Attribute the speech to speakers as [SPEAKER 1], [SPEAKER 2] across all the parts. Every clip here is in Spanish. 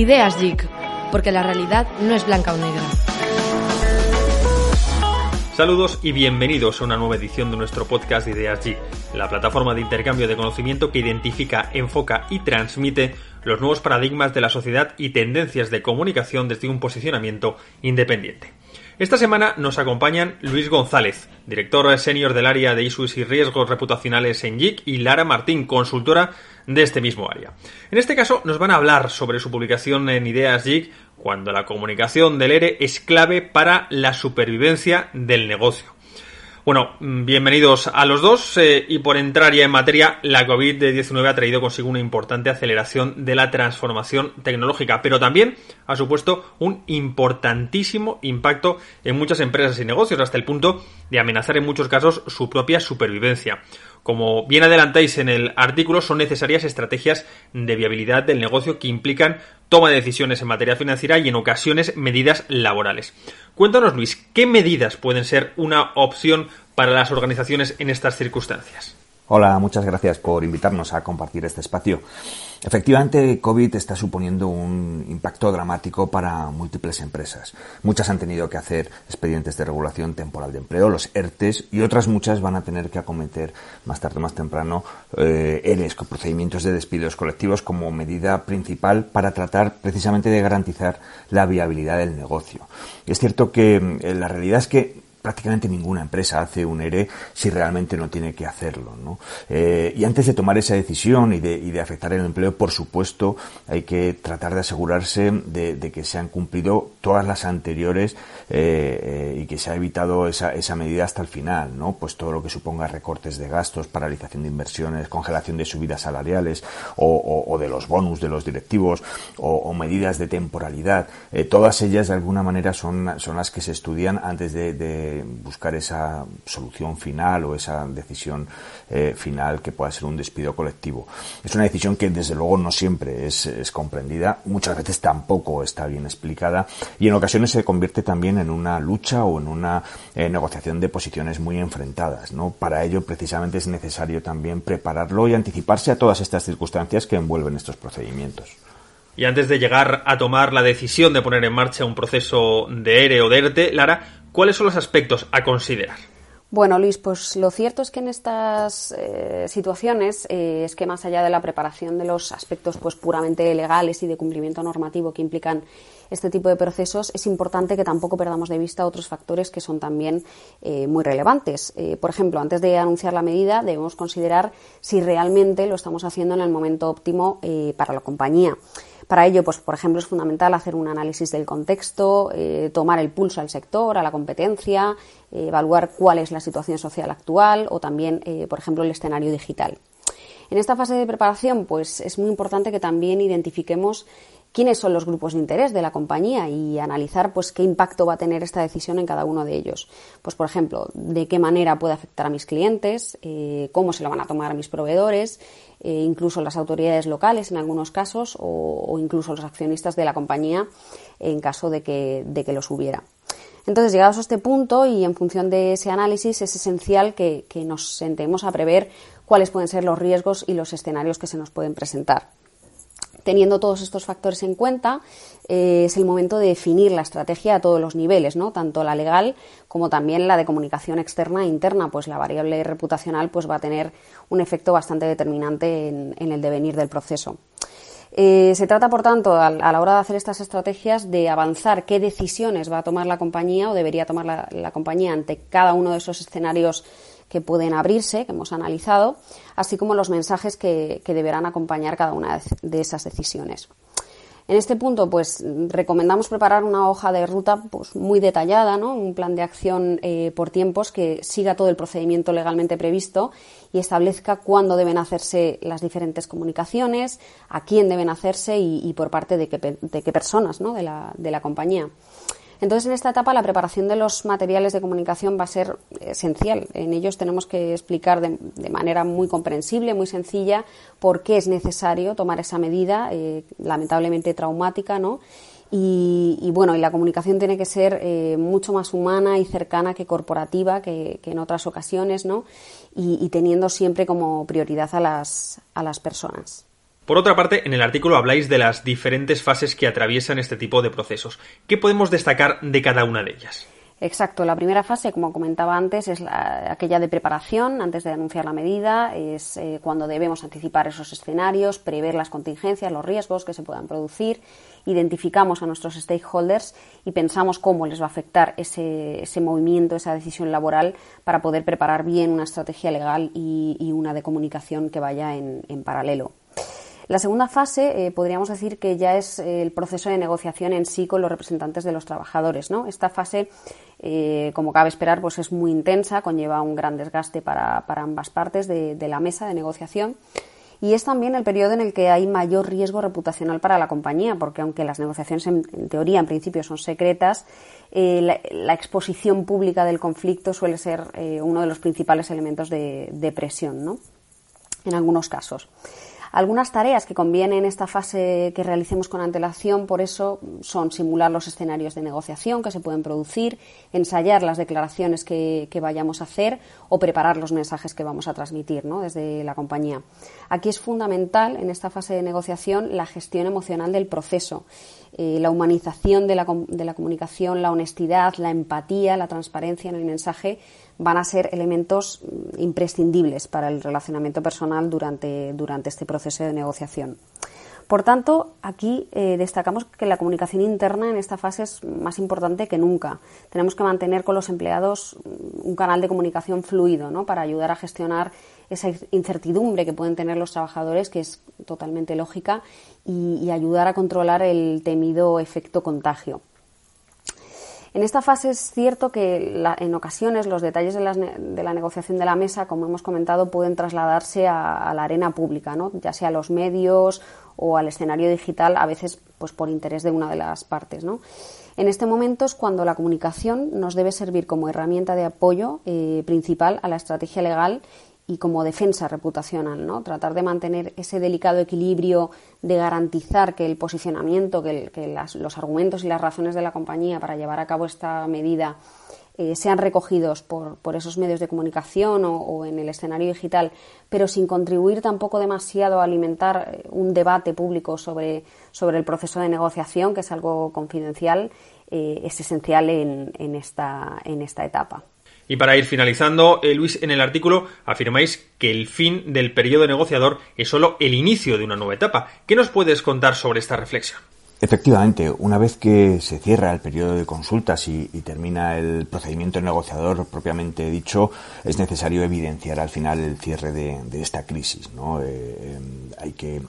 [SPEAKER 1] Ideas Geek, porque la realidad no es blanca o negra.
[SPEAKER 2] Saludos y bienvenidos a una nueva edición de nuestro podcast Ideas Geek, la plataforma de intercambio de conocimiento que identifica, enfoca y transmite los nuevos paradigmas de la sociedad y tendencias de comunicación desde un posicionamiento independiente. Esta semana nos acompañan Luis González, director senior del área de issues y riesgos reputacionales en JIC, y Lara Martín, consultora de este mismo área. En este caso nos van a hablar sobre su publicación en Ideas JIC, cuando la comunicación del ERE es clave para la supervivencia del negocio. Bueno, bienvenidos a los dos eh, y por entrar ya en materia, la COVID-19 ha traído consigo una importante aceleración de la transformación tecnológica, pero también ha supuesto un importantísimo impacto en muchas empresas y negocios hasta el punto de amenazar en muchos casos su propia supervivencia. Como bien adelantáis en el artículo, son necesarias estrategias de viabilidad del negocio que implican toma de decisiones en materia financiera y en ocasiones medidas laborales. Cuéntanos, Luis, ¿qué medidas pueden ser una opción para las organizaciones en estas circunstancias?
[SPEAKER 3] Hola, muchas gracias por invitarnos a compartir este espacio. Efectivamente, COVID está suponiendo un impacto dramático para múltiples empresas. Muchas han tenido que hacer expedientes de regulación temporal de empleo, los ERTES, y otras muchas van a tener que acometer más tarde o más temprano eh, ERES, procedimientos de despidos colectivos como medida principal para tratar precisamente de garantizar la viabilidad del negocio. Es cierto que eh, la realidad es que prácticamente ninguna empresa hace un ERE si realmente no tiene que hacerlo. ¿no? Eh, y antes de tomar esa decisión y de, y de, afectar el empleo, por supuesto, hay que tratar de asegurarse de, que se han cumplido todas las anteriores eh, eh, y que se ha evitado esa, esa medida hasta el final. ¿no? Pues todo lo que suponga recortes de gastos, paralización de inversiones, congelación de subidas salariales o, de los bonus de los directivos o, medidas de temporalidad. Todas ellas, de alguna manera, son las que se estudian antes de buscar esa solución final o esa decisión eh, final que pueda ser un despido colectivo. Es una decisión que desde luego no siempre es, comprendida, muchas veces tampoco está bien explicada y en ocasiones se convierte también en una lucha o en una eh, negociación de posiciones muy enfrentadas. ¿no? Para ello precisamente es necesario también prepararlo y anticiparse a todas estas circunstancias que envuelven estos procedimientos.
[SPEAKER 2] Y antes de llegar a tomar la decisión de poner en marcha un proceso de ERE o de ERTE, Lara, ¿Cuáles son los aspectos a considerar?
[SPEAKER 4] Bueno, Luis, pues lo cierto es que en estas eh, situaciones eh, es que más allá de la preparación de los aspectos pues puramente legales y de cumplimiento normativo que implican este tipo de procesos, es importante que tampoco perdamos de vista otros factores que son también eh, muy relevantes. Eh, por ejemplo, antes de anunciar la medida, debemos considerar si realmente lo estamos haciendo en el momento óptimo eh, para la compañía. Para ello, pues, por ejemplo, es fundamental hacer un análisis del contexto, tomar el pulso al sector, a la competencia, evaluar cuál es la situación social actual o también, por ejemplo, el escenario digital. En esta fase de preparación, pues es muy importante que también identifiquemos quiénes son los grupos de interés de la compañía y analizar pues qué impacto va a tener esta decisión en cada uno de ellos. Pues por ejemplo, de qué manera puede afectar a mis clientes, eh, cómo se lo van a tomar mis proveedores, eh, incluso las autoridades locales en algunos casos o, o, incluso los accionistas de la compañía en caso de que, de que los hubiera. Entonces, llegados a este punto y en función de ese análisis, es esencial que, que nos sentemos a prever cuáles pueden ser los riesgos y los escenarios que se nos pueden presentar. Teniendo todos estos factores en cuenta, eh, es el momento de definir la estrategia a todos los niveles, ¿no? tanto la legal como también la de comunicación externa e interna, pues la variable reputacional pues, va a tener un efecto bastante determinante en, el devenir del proceso. Eh, se trata, por tanto, a, la hora de hacer estas estrategias, de avanzar qué decisiones va a tomar la compañía o debería tomar la compañía ante cada uno de esos escenarios que pueden abrirse, que hemos analizado, así como los mensajes que, que deberán acompañar cada una de esas decisiones. En este punto, pues recomendamos preparar una hoja de ruta pues, muy detallada, ¿no? un plan de acción eh, por tiempos que siga todo el procedimiento legalmente previsto y establezca cuándo deben hacerse las diferentes comunicaciones, a quién deben hacerse y, y por parte de qué, de qué personas ¿no? de, la, de la compañía. Entonces, en esta etapa, la preparación de los materiales de comunicación va a ser esencial. En ellos tenemos que explicar de, manera muy comprensible, muy sencilla, por qué es necesario tomar esa medida, eh, lamentablemente traumática, ¿no? Y, y, bueno, y la comunicación tiene que ser eh, mucho más humana y cercana que corporativa que, que en otras ocasiones, ¿no? Y, y, teniendo siempre como prioridad a las, a las personas.
[SPEAKER 2] Por otra parte, en el artículo habláis de las diferentes fases que atraviesan este tipo de procesos. ¿Qué podemos destacar de cada una de ellas?
[SPEAKER 4] Exacto. La primera fase, como comentaba antes, es aquella de preparación antes de anunciar la medida. Es eh, cuando debemos anticipar esos escenarios, prever las contingencias, los riesgos que se puedan producir. Identificamos a nuestros stakeholders y pensamos cómo les va a afectar ese, movimiento, esa decisión laboral para poder preparar bien una estrategia legal y, una de comunicación que vaya en paralelo. La segunda fase eh, podríamos decir que ya es eh, el proceso de negociación en sí con los representantes de los trabajadores. ¿no? Esta fase, eh, como cabe esperar, pues es muy intensa, conlleva un gran desgaste para, ambas partes de, la mesa de negociación. Y es también el periodo en el que hay mayor riesgo reputacional para la compañía, porque aunque las negociaciones en, teoría, en principio, son secretas, la, exposición pública del conflicto suele ser uno de los principales elementos de, de presión, ¿no? En algunos casos. Algunas tareas que conviene en esta fase que realicemos con antelación, por eso, son simular los escenarios de negociación que se pueden producir, ensayar las declaraciones que, vayamos a hacer o preparar los mensajes que vamos a transmitir desde la compañía. Aquí es fundamental en esta fase de negociación la gestión emocional del proceso, eh, la humanización de la, de la comunicación, la honestidad, la empatía, la transparencia en el mensaje van a ser elementos mm, imprescindibles para el relacionamiento personal durante, durante este proceso de negociación. Por tanto, aquí eh, destacamos que la comunicación interna en esta fase es más importante que nunca. Tenemos que mantener con los empleados mm, un canal de comunicación fluido ¿no? para ayudar a gestionar esa incertidumbre que pueden tener los trabajadores, que es totalmente lógica, y ayudar a controlar el temido efecto contagio. En esta fase es cierto que en ocasiones los detalles de, la negociación de la mesa, como hemos comentado, pueden trasladarse a, la arena pública, ¿no? ya sea a los medios o al escenario digital, a veces pues por interés de una de las partes. En este momento es cuando la comunicación nos debe servir como herramienta de apoyo eh, principal a la estrategia legal y como defensa reputacional, ¿no? Tratar de mantener ese delicado equilibrio de garantizar que el posicionamiento, que, los argumentos y las razones de la compañía para llevar a cabo esta medida eh, sean recogidos por, esos medios de comunicación o, en el escenario digital, pero sin contribuir tampoco demasiado a alimentar eh, un debate público sobre, el proceso de negociación, que es algo confidencial, eh, es esencial en, esta, en esta etapa.
[SPEAKER 2] Y para ir finalizando, eh, Luis, en el artículo afirmáis que el fin del periodo negociador es solo el inicio de una nueva etapa. ¿Qué nos puedes contar sobre esta reflexión?
[SPEAKER 3] Efectivamente, una vez que se cierra el periodo de consultas y, termina el procedimiento negociador propiamente dicho, es necesario evidenciar al final el cierre de, esta crisis. ¿no? Eh, em, hay que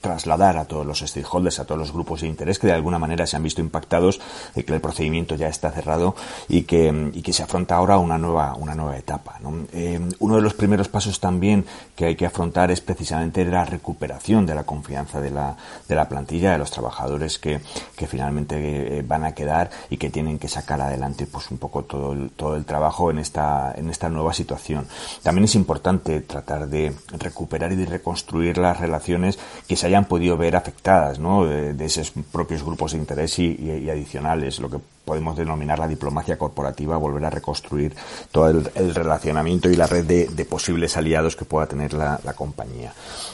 [SPEAKER 3] trasladar a todos los stakeholders, a todos los grupos de interés que de alguna manera se han visto impactados que el procedimiento ya está cerrado y que, y que se afronta ahora una nueva, una nueva etapa. Em, uno de los primeros pasos también que hay que afrontar es precisamente la recuperación de la confianza de la, de la plantilla, de los trabajadores que, finalmente eh, van a quedar y que tienen que sacar adelante pues un poco todo el, todo el trabajo en esta, en esta nueva situación. También es importante tratar de recuperar y de reconstruir las relaciones que se hayan podido ver afectadas ¿no? de, esos propios grupos de interés y, y adicionales, lo que podemos denominar la diplomacia corporativa, volver a reconstruir todo el, relacionamiento y la red de, posibles aliados que pueda tener la, compañía.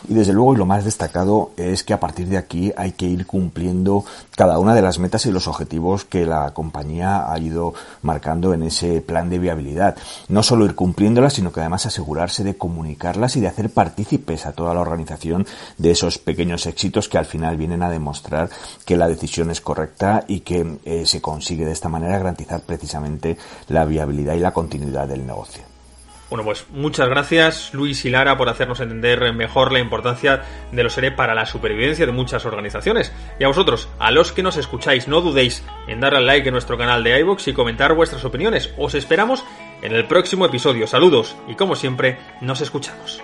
[SPEAKER 3] Y desde luego, y lo más destacado es que a partir de aquí hay que ir cumpliendo cada una de las metas y los objetivos que la compañía ha ido marcando en ese plan de viabilidad. No solo ir cumpliéndolas, sino que además asegurarse de comunicarlas y de hacer partícipes a toda la organización de esos pequeños éxitos que al final vienen a demostrar que la decisión es correcta y que eh, se consigue de esta manera garantizar precisamente la viabilidad y la continuidad del negocio.
[SPEAKER 2] Bueno, pues muchas gracias Luis y Lara por hacernos entender mejor la importancia de los ERE para la supervivencia de muchas organizaciones. Y a vosotros, a los que nos escucháis, no dudéis en darle al like en nuestro canal de iVoox y comentar vuestras opiniones. Os esperamos en el próximo episodio. Saludos y como siempre, nos escuchamos.